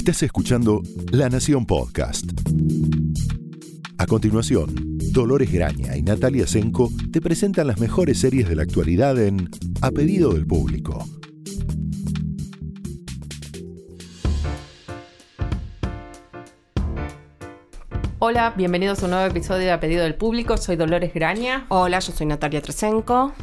Estás escuchando La Nación Podcast. A continuación, Dolores Graña y Natalia Senko te presentan las mejores series de la actualidad en A Pedido del Público. Hola, bienvenidos a un nuevo episodio de A Pedido del Público. Soy Dolores Graña. Hola, yo soy Natalia Tresenko.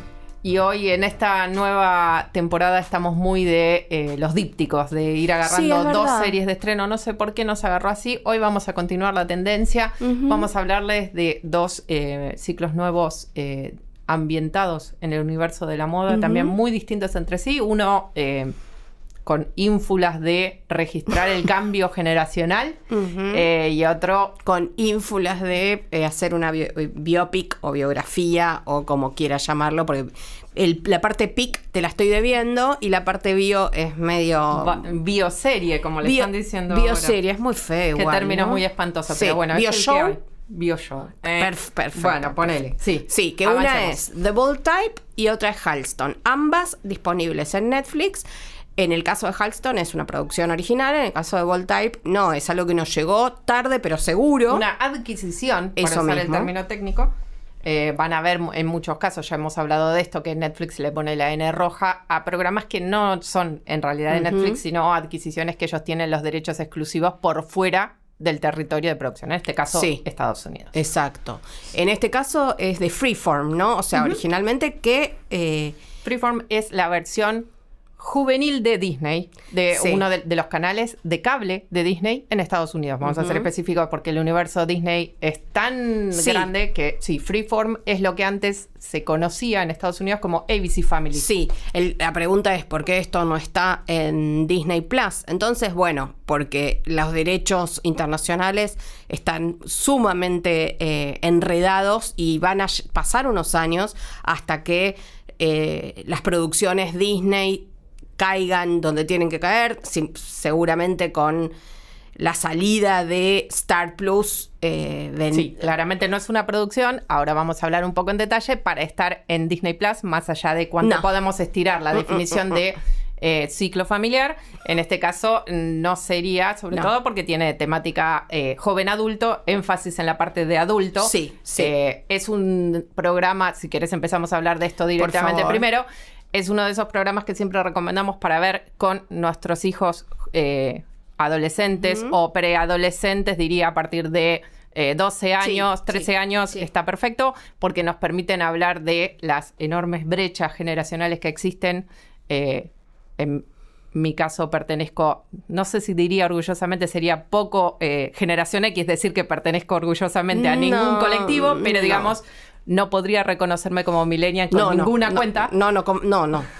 Y hoy en esta nueva temporada estamos muy de eh, los dípticos, de ir agarrando dos series de estreno. No sé por qué nos agarró así. Hoy vamos a continuar la tendencia. Vamos a hablarles de dos eh, ciclos nuevos eh, ambientados en el universo de la moda, también muy distintos entre sí. Uno con ínfulas de registrar el cambio generacional eh, y otro con ínfulas de eh, hacer una biopic o biografía o como quieras llamarlo, porque la parte pic te la estoy debiendo y la parte bio es medio... bioserie, como le están diciendo Bioserie, es muy feo. Qué término muy espantoso, pero bueno. Bioshow. Bioshow. Eh, perfecto. Bueno, ponele. Sí. Sí, que una es The Bold Type y otra es Halston. Ambas disponibles en Netflix. En el caso de Halston es una producción original, en el caso de Voltype no, es algo que nos llegó tarde pero seguro. Una adquisición, para Eso usar el término técnico. Eh, van a ver en muchos casos, ya hemos hablado de esto, que Netflix le pone la N roja a programas que no son en realidad de Netflix, sino adquisiciones que ellos tienen los derechos exclusivos por fuera del territorio de producción, en este caso Estados Unidos. Exacto. En este caso es de Freeform, ¿no? O sea, originalmente que... Eh, Freeform es la versión juvenil de Disney, de uno de, los canales de cable de Disney en Estados Unidos. Vamos a ser específicos porque el universo Disney es tan grande que sí, Freeform es lo que antes se conocía en Estados Unidos como ABC Family. Sí, la pregunta es por qué esto no está en Disney Plus. Entonces, bueno, porque los derechos internacionales están sumamente eh, enredados y van a pasar unos años hasta que eh, las producciones Disney caigan donde tienen que caer, seguramente con la salida de Star Plus. Eh, sí, claramente no es una producción. Ahora vamos a hablar un poco en detalle para estar en Disney Plus, más allá de cuánto podemos estirar la mm, mm, definición mm, de eh, ciclo familiar. En este caso no sería, sobre todo porque tiene temática eh, joven adulto, énfasis en la parte de adulto. Sí, sí. es un programa, si quieres empezamos a hablar de esto directamente primero es uno de esos programas que siempre recomendamos para ver con nuestros hijos eh, adolescentes o preadolescentes, diría a partir de 12 eh, años, 13 años, está perfecto, porque nos permiten hablar de las enormes brechas generacionales que existen. Eh, en mi caso pertenezco, no sé si diría orgullosamente, sería poco generación X, decir que pertenezco orgullosamente a ningún colectivo, pero digamos no podría reconocerme como millennial con ninguna cuenta. No, no, no, no.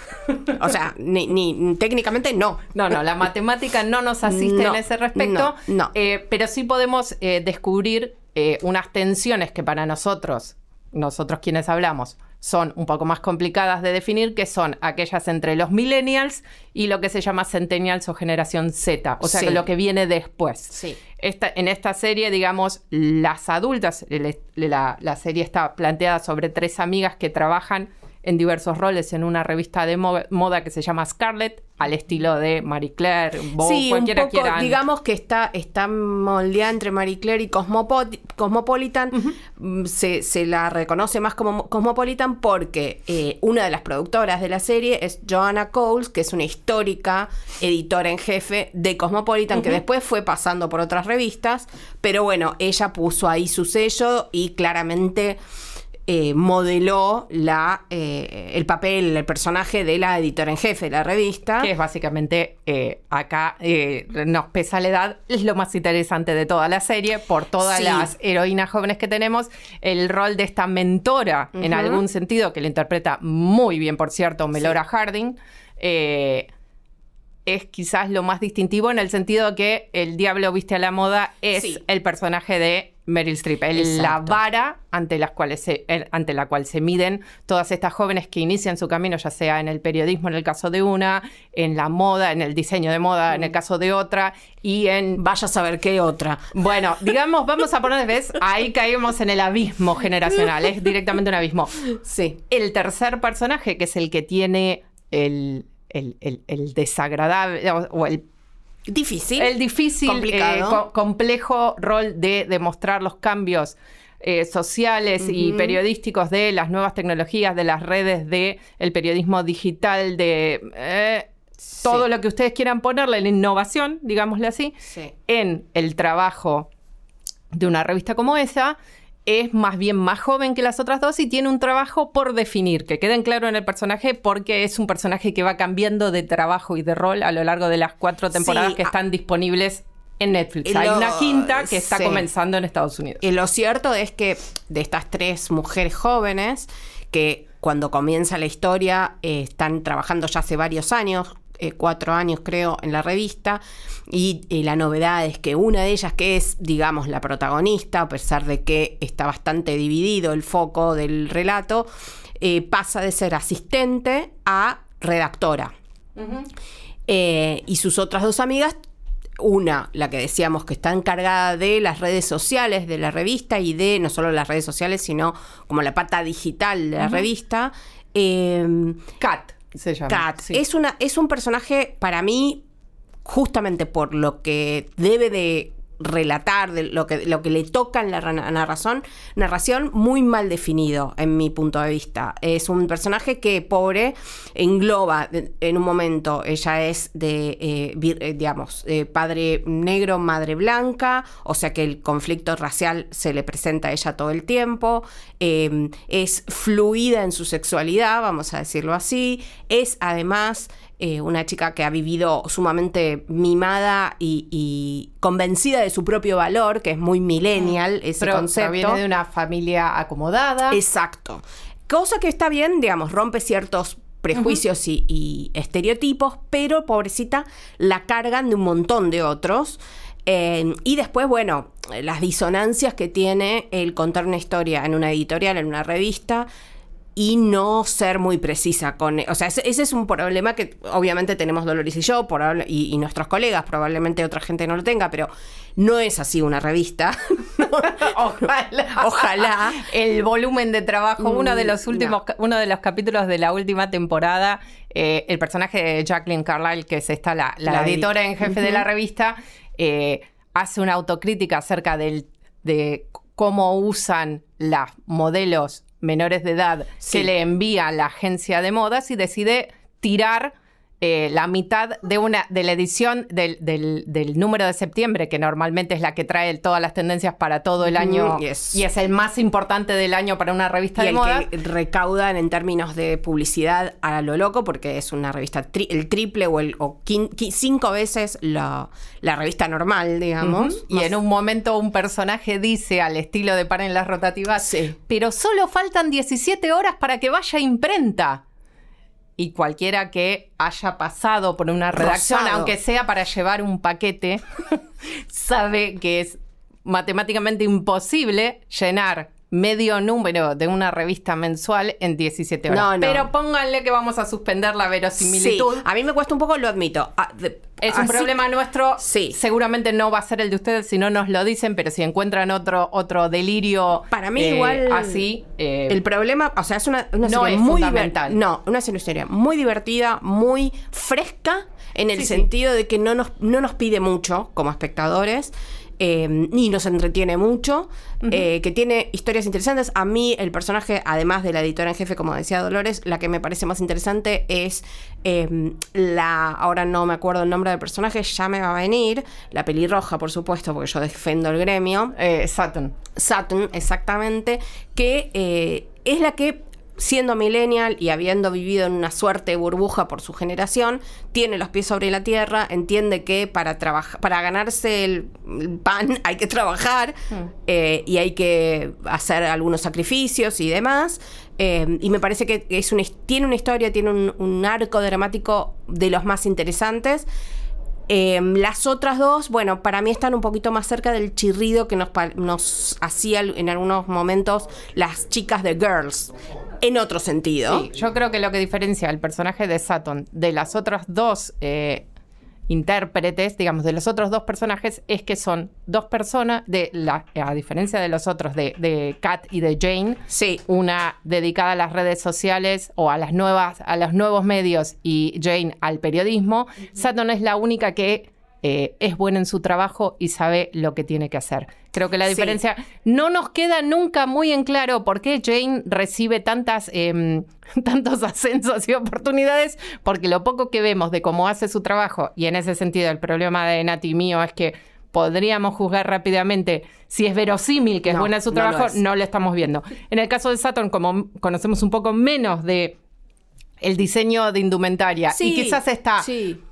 O sea, ni, técnicamente no. No, no, la matemática no nos asiste en ese respecto. No, eh, pero sí podemos eh, descubrir eh, unas tensiones que para nosotros, nosotros quienes hablamos, son un poco más complicadas de definir, que son aquellas entre los millennials y lo que se llama centennials o generación Z, o sea, lo que viene después. Sí. Esta, en esta serie, digamos, las adultas, la, la serie está planteada sobre tres amigas que trabajan en diversos roles en una revista de moda que se llama Scarlett, al estilo de Marie Claire, sí, cualquiera un poco, digamos que está, está moldeada entre Marie Claire y Cosmopolitan. Mm, se, la reconoce más como Cosmopolitan porque eh, una de las productoras de la serie es Joanna Coles, que es una histórica editora en jefe de Cosmopolitan, que después fue pasando por otras revistas, pero bueno, ella puso ahí su sello y claramente eh, modeló la, eh, el papel, el personaje de la editora en jefe de la revista. Que es básicamente, eh, acá nos pesa la edad, es lo más interesante de toda la serie, por todas las heroínas jóvenes que tenemos, el rol de esta mentora, en algún sentido, que le interpreta muy bien, por cierto, Melora Harding es quizás lo más distintivo en el sentido que el diablo viste a la moda es el personaje de Meryl Streep, la vara ante, las cuales se, ante la cual se miden todas estas jóvenes que inician su camino, ya sea en el periodismo en el caso de una, en la moda, en el diseño de moda en el caso de otra, y en... Vaya a saber qué otra. Bueno, digamos, vamos a poner, ¿ves? Ahí caemos en el abismo generacional, es directamente un abismo. Sí. El tercer personaje, que es el que tiene el el, el, desagradable o el difícil. El difícil, eh, complejo rol de demostrar los cambios eh, sociales y periodísticos de las nuevas tecnologías, de las redes, de el periodismo digital, de eh, todo lo que ustedes quieran ponerle, la innovación, digámosle así, en el trabajo de una revista como esa es más bien más joven que las otras dos y tiene un trabajo por definir, que queden claro en el personaje porque es un personaje que va cambiando de trabajo y de rol a lo largo de las cuatro temporadas que están disponibles en Netflix. Hay una quinta que está comenzando en Estados Unidos. Y lo cierto es que de estas tres mujeres jóvenes que cuando comienza la historia eh, están trabajando ya hace varios años, eh, cuatro años creo, en la revista. Y la novedad es que una de ellas, que es, digamos, la protagonista, a pesar de que está bastante dividido el foco del relato, eh, pasa de ser asistente a redactora. Eh, y sus otras dos amigas una, la que decíamos que está encargada de las redes sociales de la revista y de no solo las redes sociales, sino como la pata digital de la revista. Cat se llama. es, una, es un personaje para mí, justamente por lo que debe de relatar, de lo que, lo que le toca en la narración, narración muy mal definido en mi punto de vista. Es un personaje que, pobre, engloba en un momento, ella es de, eh, eh, digamos, padre negro, madre blanca, o sea que el conflicto racial se le presenta a ella todo el tiempo, em, es fluida en su sexualidad, vamos a decirlo así, es además eh, una chica que ha vivido sumamente mimada y, convencida de su propio valor, que es muy millennial ese Pero concepto. Viene de una familia acomodada. Exacto. Cosa que está bien, digamos, rompe ciertos prejuicios y, estereotipos, pero pobrecita la cargan de un montón de otros. Eh, y después, bueno, las disonancias que tiene el contar una historia en una editorial, en una revista, y no ser muy precisa con... O sea, ese, es un problema que obviamente tenemos Dolores y yo y, nuestros colegas, probablemente otra gente no lo tenga, pero no es así una revista. ojalá. ojalá. El volumen de trabajo, uno de los mm, últimos, uno de los capítulos de la última temporada, eh, el personaje de Jacqueline Carlyle, que es esta, la, editora en jefe de la revista, eh, hace una autocrítica acerca del, de cómo usan las modelos menores de edad se le envía a la agencia de modas y decide tirar eh, la mitad de una de la edición del, del, número de septiembre, que normalmente es la que trae todas las tendencias para todo el año y es el más importante del año para una revista de moda. que recaudan en términos de publicidad a lo loco, porque es una revista el triple o, el, o cinco veces la, la, revista normal, digamos. Y en un momento un personaje dice al estilo de Paren las rotativas, pero solo faltan 17 horas para que vaya a imprenta y cualquiera que haya pasado por una redacción, aunque sea para llevar un paquete, sabe que es matemáticamente imposible llenar medio número de una revista mensual en 17 horas. Pero pónganle que vamos a suspender la verosimilitud. a mí me cuesta un poco, lo admito. Ah, es un problema nuestro. Sí. Seguramente no va a ser el de ustedes si no nos lo dicen, pero si encuentran otro, otro delirio. Para mí, igual. Eh, así. Eh, el problema, o sea, es una, una no es muy fundamental. No, una historia muy divertida, muy fresca, en el sentido de que no nos, no nos pide mucho como espectadores. Em, y nos entretiene mucho, eh, que tiene historias interesantes. A mí el personaje, además de la editora en jefe, como decía Dolores, la que me parece más interesante es em, la, ahora no me acuerdo el nombre del personaje, ya me va a venir, la pelirroja, por supuesto, porque yo defiendo el gremio. Eh, Saturn. Saturn, exactamente, que eh, es la que siendo millennial y habiendo vivido en una suerte de burbuja por su generación, tiene los pies sobre la tierra, entiende que para, para ganarse el, pan hay que trabajar hmm. eh, y hay que hacer algunos sacrificios y demás. Eh, y me parece que es tiene una historia, tiene un, arco dramático de los más interesantes. Eh, las otras dos, bueno, para mí están un poquito más cerca del chirrido que nos, nos hacía en algunos momentos las chicas de Girls en otro sentido. Sí, yo creo que lo que diferencia al personaje de Saturn de las otras dos eh, intérpretes, digamos, de los otros dos personajes, es que son dos personas, de la, a diferencia de los otros, de, de Kat y de Jane, sí. una dedicada a las redes sociales o a las nuevas, a los nuevos medios y Jane al periodismo. Saturn es la única que eh, es buena en su trabajo y sabe lo que tiene que hacer. Creo que la diferencia no nos queda nunca muy en claro por qué Jane recibe tantas, em, tantos ascensos y oportunidades, porque lo poco que vemos de cómo hace su trabajo, y en ese sentido el problema de Nati mío es que podríamos juzgar rápidamente si es verosímil que es buena en su trabajo, no lo estamos viendo. En el caso de Saturn, como conocemos un poco menos de el diseño de indumentaria. y quizás está,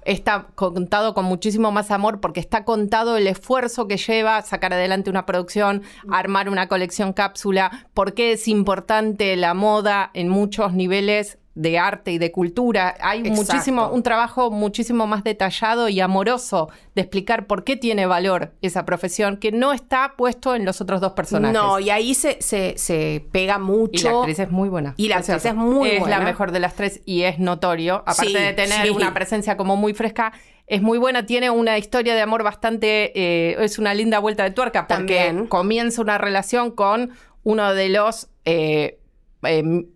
está contado con muchísimo más amor porque está contado el esfuerzo que lleva sacar adelante una producción, armar una colección cápsula, por qué es importante la moda en muchos niveles de arte y de cultura. Hay muchísimo, un trabajo muchísimo más detallado y amoroso de explicar por qué tiene valor esa profesión que no está puesto en los otros dos personajes. No, y ahí se, se, pega mucho. Y la actriz es muy buena. Y la actriz es muy buena. Es la mejor de las tres y es notorio. Aparte de tener una presencia como muy fresca, es muy buena, tiene una historia de amor bastante, eh, es una linda vuelta de tuerca porque También. comienza una relación con uno de los eh, em,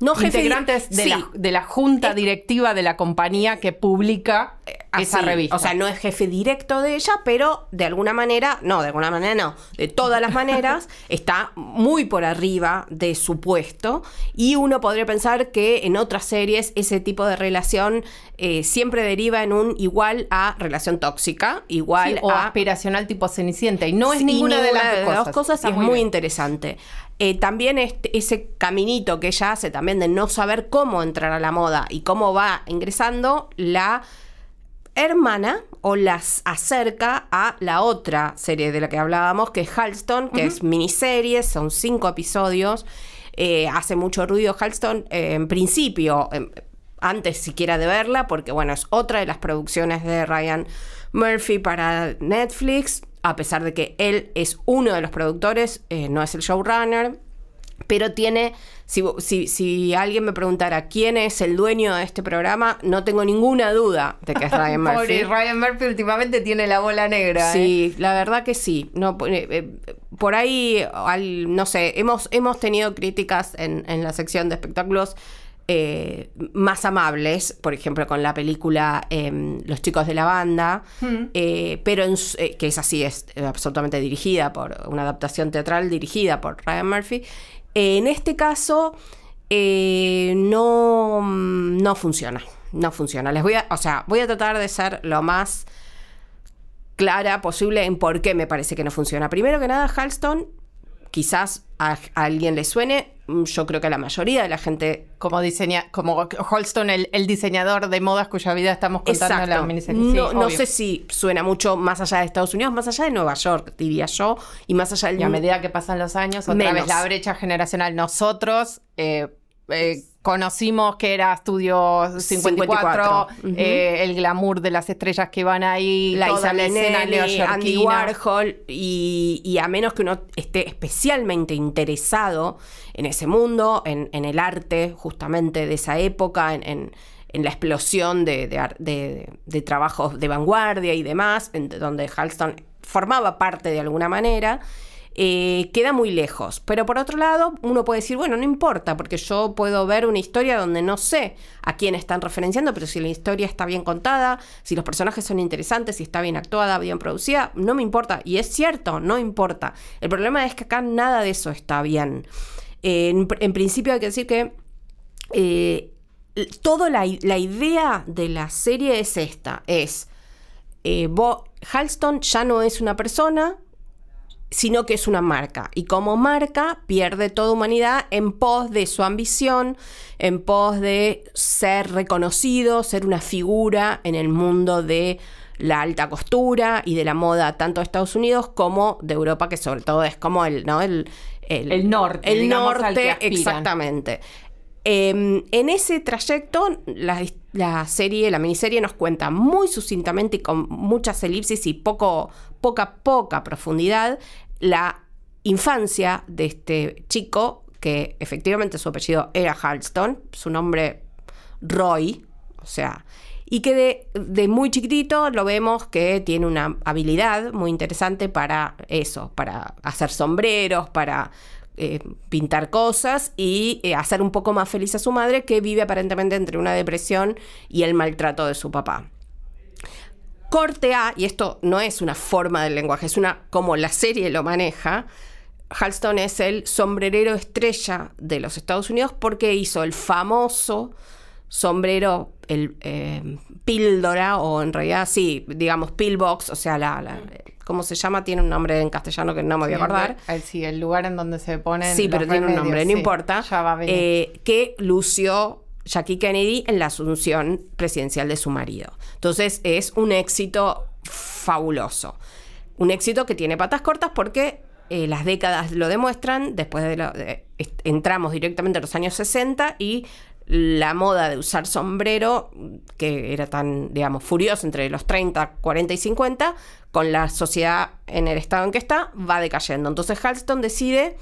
no integrantes de, la, de, la, junta directiva de la compañía que publica eh, esa revista. O sea, no es jefe directo de ella, pero de alguna manera, no, de alguna manera no, de todas las maneras, está muy por arriba de su puesto. Y uno podría pensar que en otras series ese tipo de relación eh, siempre deriva en un igual a relación tóxica, igual o aspiracional tipo cenicienta. Y no es ninguna, de las, dos cosas. es muy interesante. Eh, también este, ese caminito que ella hace también de no saber cómo entrar a la moda y cómo va ingresando, la hermana o las acerca a la otra serie de la que hablábamos, que es Halston, que es miniserie, son cinco episodios. Eh, hace mucho ruido Halston, eh, en principio, em, antes siquiera de verla, porque bueno, es otra de las producciones de Ryan Murphy para Netflix a pesar de que él es uno de los productores, eh, no es el showrunner, pero tiene, si, si, alguien me preguntara quién es el dueño de este programa, no tengo ninguna duda de que es Ryan Murphy. Ryan Murphy últimamente tiene la bola negra. Sí, ¿eh? la verdad que sí. No, eh, por ahí, no sé, hemos, hemos tenido críticas en, en la sección de espectáculos eh, más amables, por ejemplo, con la película em, Los chicos de la banda, hmm. eh, pero eh, que es así, es absolutamente dirigida por una adaptación teatral dirigida por Ryan Murphy. en este caso, no, no funciona. No funciona. Les voy a, o sea, voy a tratar de ser lo más clara posible en por qué me parece que no funciona. Primero que nada, Halston quizás a, alguien le suene, mm, yo creo que a la mayoría de la gente. Como diseña, como Holston, el, diseñador de modas cuya vida estamos contando en la miniserie. No, no sé si suena mucho más allá de Estados Unidos, más allá de Nueva York, diría yo, y más allá del. Y a medida que pasan los años, otra vez la brecha generacional. Nosotros. Eh, eh, conocimos que era Estudio 54, eh, el glamour de las estrellas que van ahí, la escena Andy Warhol, y, a menos que uno esté especialmente interesado en ese mundo, en, el arte justamente de esa época, en, la explosión de, de, trabajos de vanguardia y demás, donde Halston formaba parte de alguna manera, eh, queda muy lejos. Pero por otro lado, uno puede decir, bueno, no importa, porque yo puedo ver una historia donde no sé a quién están referenciando, pero si la historia está bien contada, si los personajes son interesantes, si está bien actuada, bien producida, no me importa. Y es cierto, no importa. El problema es que acá nada de eso está bien. en, principio hay que decir que eh, toda la, idea de la serie es esta, es... Eh, Halston ya no es una persona, sino que es una marca. Y como marca pierde toda humanidad en pos de su ambición, en pos de ser reconocido, ser una figura en el mundo de la alta costura y de la moda tanto de Estados Unidos como de Europa, que sobre todo es como el, ¿no? el, el, norte. El norte, exactamente. Em, en ese trayecto, la, la, serie, la miniserie nos cuenta muy sucintamente y con muchas elipsis y poco, poca, poca profundidad la infancia de este chico, que efectivamente su apellido era Halston, su nombre Roy, o sea, y que de, muy chiquitito lo vemos que tiene una habilidad muy interesante para eso, para hacer sombreros, para eh, pintar cosas y eh, hacer un poco más feliz a su madre que vive aparentemente entre una depresión y el maltrato de su papá Corte A, y esto no es una forma del lenguaje, es una como la serie lo maneja. Halston es el sombrerero estrella de los Estados Unidos porque hizo el famoso sombrero, el eh, píldora, o en realidad sí, digamos pillbox, o sea, la, ¿cómo se llama? Tiene un nombre en castellano que no me voy a acordar. sí, el lugar en donde se pone. Sí, pero tiene un nombre, no importa. Eh, que lució Jackie Kennedy en la asunción presidencial de su marido. Entonces es un éxito fabuloso. Un éxito que tiene patas cortas porque eh, las décadas lo demuestran. Después de, entramos directamente a los años 60 y la moda de usar sombrero, que era tan, digamos, furiosa entre los 30, 40 y 50, con la sociedad en el estado en que está, va decayendo. Entonces Halston decide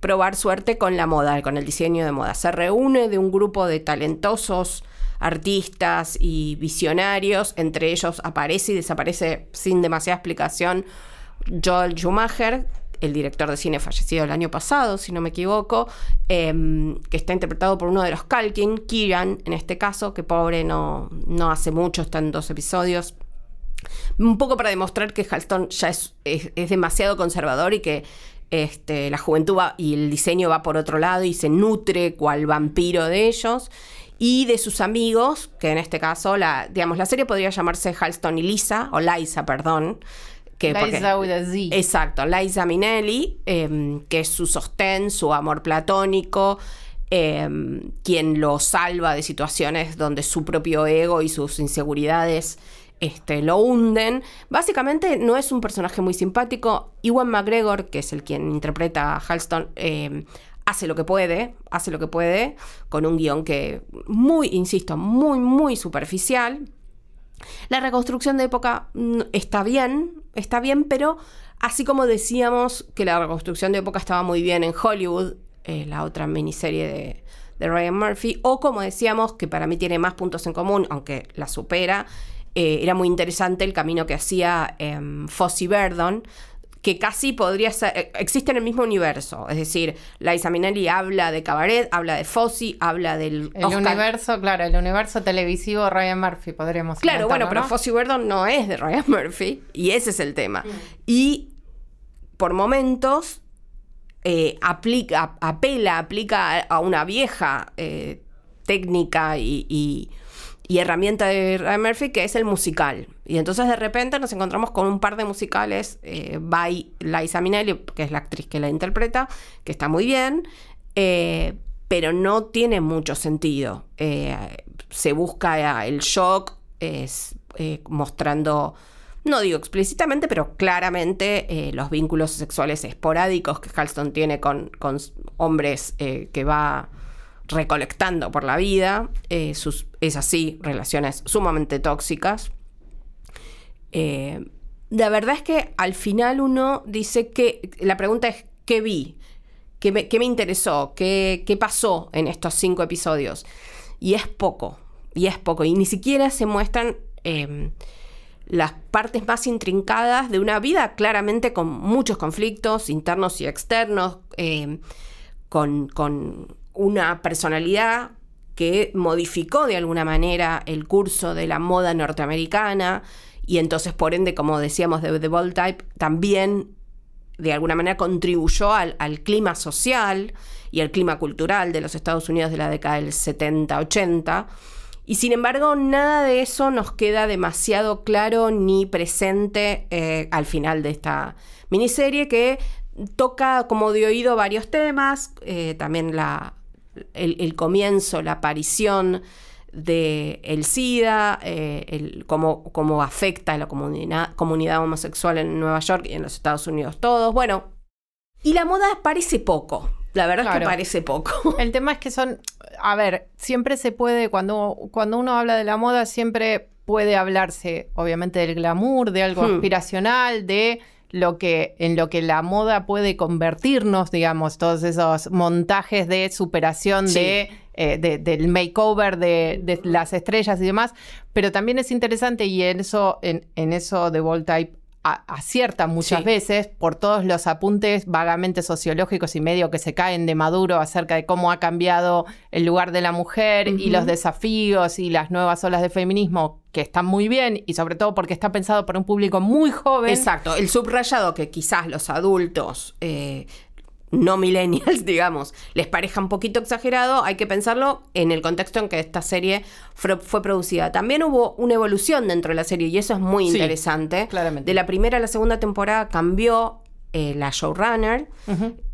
probar suerte con la moda, con el diseño de moda. Se reúne de un grupo de talentosos artistas y visionarios, entre ellos aparece y desaparece sin demasiada explicación Joel Schumacher, el director de cine fallecido el año pasado, si no me equivoco, em, que está interpretado por uno de los Calkin, Kieran, en este caso, que pobre no, no hace mucho, está en dos episodios. Un poco para demostrar que Halston ya es, es, demasiado conservador y que este, la juventud va, y el diseño va por otro lado y se nutre cual vampiro de ellos y de sus amigos, que en este caso, la, digamos, la serie podría llamarse Halston y Lisa, o Liza, perdón, Liza with a Z. Exacto, Liza Minnelli, em, que es su sostén, su amor platónico, em, quien lo salva de situaciones donde su propio ego y sus inseguridades este, lo hunden. Básicamente no es un personaje muy simpático. Iwan McGregor, que es el quien interpreta a Halston, em, hace lo que puede, hace lo que puede, con un guion que muy, insisto, muy, muy superficial. La reconstrucción de época mm, está bien, está bien, pero así como decíamos que la reconstrucción de época estaba muy bien en Hollywood, eh, la otra miniserie de, Ryan Murphy, o como decíamos, que para mí tiene más puntos en común, aunque la supera, eh, era muy interesante el camino que hacía eh, Fossey Verdon, que casi podría ser, eh, existe en el mismo universo. Es decir, Liza Minnelli habla de Cabaret, habla de Fossi, habla del. El universo, claro, el universo televisivo Ryan Murphy, podríamos Claro, bueno, pero Fossi Verdon no es de Ryan Murphy, y ese es el tema. Mm. Y por momentos eh, aplica, apela, aplica a una vieja eh, técnica y y herramienta de Ryan Murphy, que es el musical. Y entonces de repente nos encontramos con un par de musicales eh, by Liza Minnelli, que es la actriz que la interpreta, que está muy bien, eh, pero no tiene mucho sentido. Eh, se busca el shock, es, mostrando, no digo explícitamente, pero claramente los vínculos sexuales esporádicos que Halston tiene con, con hombres que va recolectando por la vida, eh, sus, es así, relaciones sumamente tóxicas. Eh, la verdad es que al final uno dice que, la pregunta es, ¿qué vi? ¿Qué me, me interesó? ¿Qué, ¿Qué pasó en estos cinco episodios? Y es poco, y es poco, y ni siquiera se muestran... Em, las partes más intrincadas de una vida claramente con muchos conflictos internos y externos, em, con, con una personalidad que modificó de alguna manera el curso de la moda norteamericana y entonces por ende, como decíamos de The Bold Type, también de alguna manera contribuyó al, clima social y al clima cultural de los Estados Unidos de la década del 70-80. Y sin embargo, nada de eso nos queda demasiado claro ni presente eh, al final de esta miniserie que toca como de oído varios temas, eh, también la, el, comienzo, la aparición del el SIDA, eh, el, cómo, afecta a la comunidad, comunidad homosexual en Nueva York y en los Estados Unidos todos. Bueno, y la moda parece poco. La verdad es que parece poco. El tema es que son, a ver, siempre se puede, cuando, cuando uno habla de la moda, siempre puede hablarse, obviamente, del glamour, de algo hmm. aspiracional, de lo que, en lo que la moda puede convertirnos, digamos, todos esos montajes de superación de, eh, del makeover de, las estrellas y demás. Pero también es interesante, y en eso, en, en eso de Type acierta muchas veces por todos los apuntes vagamente sociológicos y medio que se caen de Maduro acerca de cómo ha cambiado el lugar de la mujer y los desafíos y las nuevas olas de feminismo que están muy bien y sobre todo porque está pensado para un público muy joven. Exacto, el subrayado que quizás los adultos eh, no millennials, digamos, les parezca un poquito exagerado, hay que pensarlo en el contexto en que esta serie fue, producida. También hubo una evolución dentro de la serie y eso es muy interesante. Claramente. De la primera a la segunda temporada cambió eh, la showrunner.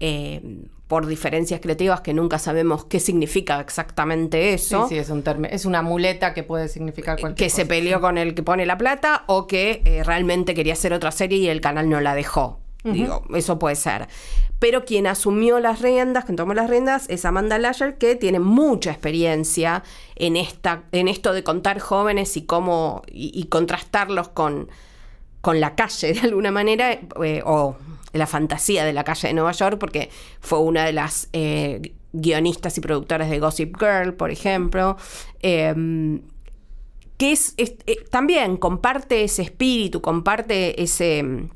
Eh, por diferencias creativas que nunca sabemos qué significa exactamente eso. Sí, sí, es, un es una muleta que puede significar cualquier Que se peleó con el que pone la plata o que eh, realmente quería hacer otra serie y el canal no la dejó. Digo, eso puede ser. Pero quien asumió las riendas, quien tomó las riendas, es Amanda Lasher, que tiene mucha experiencia en, esta, en esto de contar jóvenes y cómo. y, contrastarlos con, con la calle de alguna manera, eh, o la fantasía de la calle de Nueva York, porque fue una de las eh, guionistas y productoras de Gossip Girl, por ejemplo. Em, que es, eh, también comparte ese espíritu, comparte ese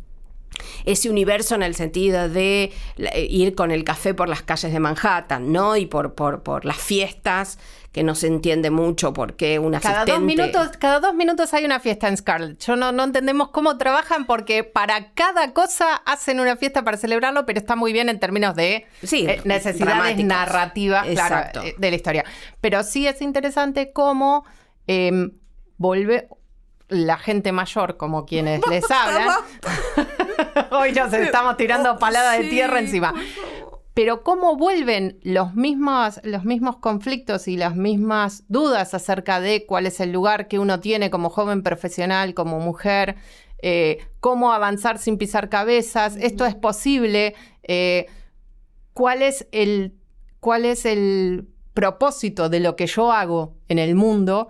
ese universo en el sentido de eh, ir con el café por las calles de Manhattan, ¿no? Y por, por, por las fiestas, que no se entiende mucho por qué una cada dos minutos Cada dos minutos hay una fiesta en Scarlett. Yo no, no entendemos cómo trabajan porque para cada cosa hacen una fiesta para celebrarlo, pero está muy bien en términos de eh, necesidades narrativas eh, de la historia. Pero sí es interesante cómo eh, vuelve la gente mayor, como quienes les hablan. Hoy nos estamos tirando palada de tierra encima. Pero cómo vuelven los mismos, los mismos conflictos y las mismas dudas acerca de cuál es el lugar que uno tiene como joven profesional, como mujer, eh, cómo avanzar sin pisar cabezas, esto es posible, eh, cuál es el cuál es el propósito de lo que yo hago en el mundo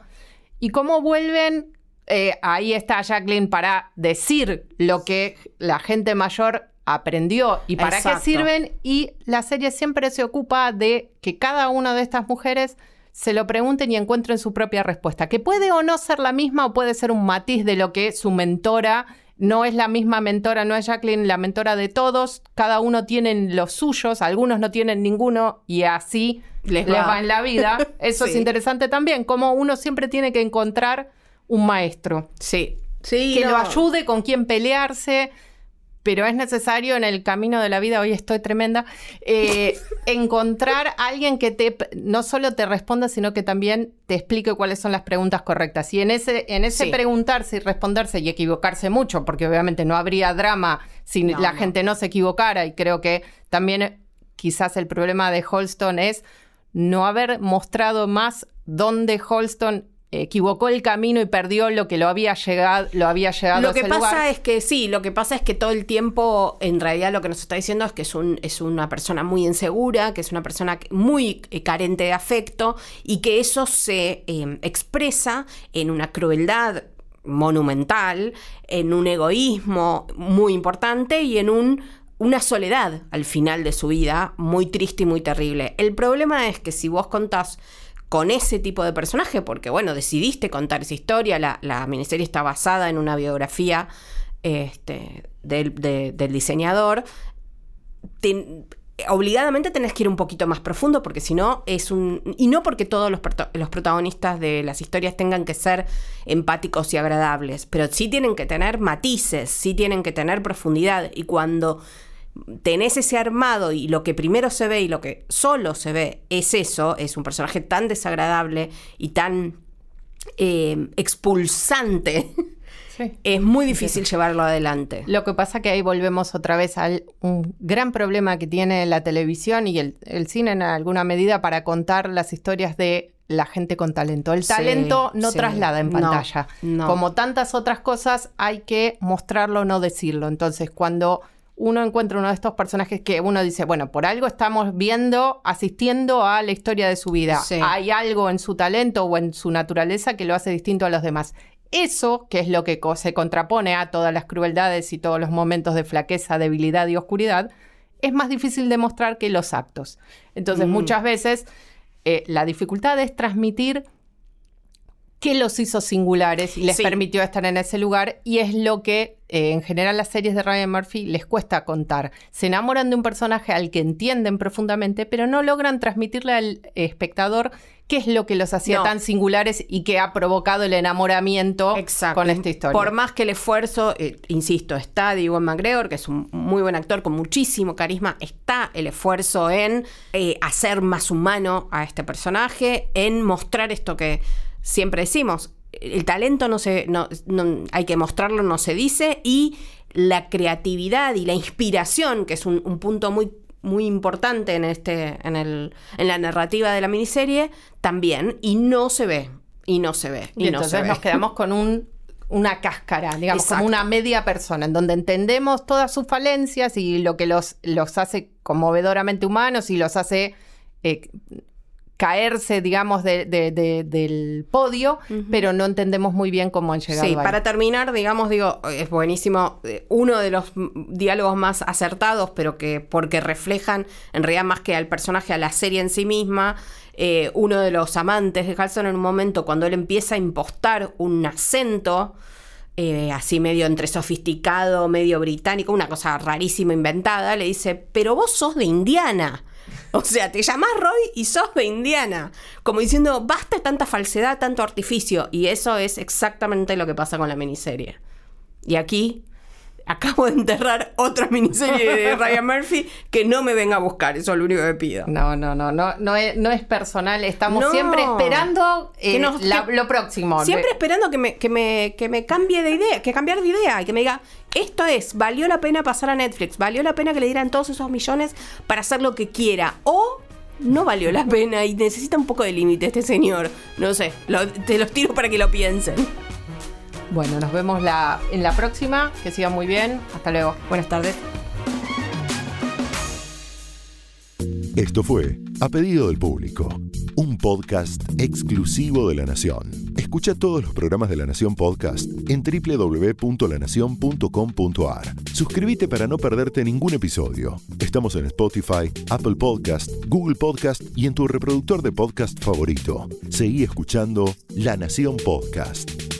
y cómo vuelven eh, ahí está Jacqueline para decir lo que la gente mayor aprendió y para qué sirven. Y la serie siempre se ocupa de que cada una de estas mujeres se lo pregunten y encuentren su propia respuesta, que puede o no ser la misma o puede ser un matiz de lo que su mentora no es la misma mentora, no es Jacqueline la mentora de todos, cada uno tiene los suyos, algunos no tienen ninguno y así les, va. en la vida. Eso es interesante también, como uno siempre tiene que encontrar un maestro. Sí. Sí, que lo ayude con quien pelearse, pero es necesario en el camino de la vida, hoy estoy tremenda, eh, encontrar a alguien que te no solo te responda, sino que también te explique cuáles son las preguntas correctas. Y en ese, en ese preguntarse y responderse y equivocarse mucho, porque obviamente no habría drama si la gente no se equivocara, y creo que también quizás el problema de Holston es no haber mostrado más dónde Holston equivocó el camino y perdió lo que lo había llegado, lo había llegado lo que pasa es que sí, lo que pasa es que todo el tiempo, en realidad lo que nos está diciendo es que es, un, es una persona muy insegura, que es una persona muy eh, carente de afecto y que eso se em, expresa en una crueldad monumental, en un egoísmo muy importante y en un una soledad al final de su vida muy triste y muy terrible. El problema es que si vos contás con ese tipo de personaje, porque bueno, decidiste contar esa historia, la, miniserie está basada en una biografía este, del, diseñador, obligadamente tenés que ir un poquito más profundo porque si no es un... Y no porque todos los, los, protagonistas de las historias tengan que ser empáticos y agradables, pero sí tienen que tener matices, sí tienen que tener profundidad. Y cuando tenés ese armado y lo que primero se ve y lo que solo se ve es eso, es un personaje tan desagradable y tan eh, expulsante. es muy difícil llevarlo adelante. Lo que pasa que ahí volvemos otra vez a un gran problema que tiene la televisión y el, cine en alguna medida para contar las historias de la gente con talento. El talento no traslada en pantalla. Como tantas otras cosas, hay que mostrarlo, no decirlo. Entonces, cuando uno encuentra uno de estos personajes que uno dice, bueno, por algo estamos viendo, asistiendo a la historia de su vida. Hay algo en su talento o en su naturaleza que lo hace distinto a los demás. Eso, que es lo que se contrapone a todas las crueldades y todos los momentos de flaqueza, debilidad y oscuridad, es más difícil de mostrar que los actos. Entonces, mm. muchas veces eh, la dificultad es transmitir qué los hizo singulares y les permitió estar en ese lugar y es lo que eh, en general las series de Ryan Murphy les cuesta contar. Se enamoran de un personaje al que entienden profundamente, pero no logran transmitirle al espectador qué es lo que los hacía tan singulares y que ha provocado el enamoramiento con esta historia. Por más que el esfuerzo, eh, insisto, está de Iwan McGregor, que es un muy buen actor con muchísimo carisma, está el esfuerzo en eh, hacer más humano a este personaje, en mostrar esto que siempre decimos, el talento no se, no, hay que mostrarlo, no se dice, y la creatividad y la inspiración, que es un, punto muy, muy importante en, este, en, el, en la narrativa de la miniserie, también, y no se ve, y no se ve. Y, entonces nos quedamos con un una cáscara, digamos, como una media persona, en donde entendemos todas sus falencias y lo que los, los hace conmovedoramente humanos y los hace eh, caerse, digamos, del podio, pero no entendemos muy bien cómo han llegado. Sí, para terminar, digamos, digo, es buenísimo, eh, uno de los diálogos más acertados, pero que porque reflejan en realidad más que al personaje, a la serie en sí misma, eh, uno de los amantes de Halson en un momento cuando él empieza a impostar un acento, eh, así medio entre sofisticado, medio británico, una cosa rarísima inventada, le dice, pero vos sos de Indiana. O sea, te llamás Roy y sos de Indiana. Como diciendo, basta tanta falsedad, tanto artificio. Y eso es exactamente lo que pasa con la miniserie. Y aquí acabo de enterrar otra miniserie de Ryan Murphy que no me venga a buscar, eso es lo único que pido. No, no, no, no, no es, no es personal, estamos siempre esperando eh, lo próximo. Siempre esperando que me, que, me, que me cambie de idea, que cambiar de idea y que me diga, esto es, valió la pena pasar a Netflix, valió la pena que le dieran todos esos millones para hacer lo que quiera, o no valió la pena y necesita un poco de límite este señor. No sé, te los tiro para que lo piensen. Bueno, nos vemos en la próxima. Que sigan muy bien. Hasta luego. Buenas tardes. Esto fue A Pedido del Público, un podcast exclusivo de La Nación. Escucha todos los programas de La Nación Podcast en www.lanacion.com.ar. Suscríbete para no perderte ningún episodio. Estamos en Spotify, Apple Podcast, Google Podcast y en tu reproductor de podcast favorito. Seguí escuchando La Nación Podcast.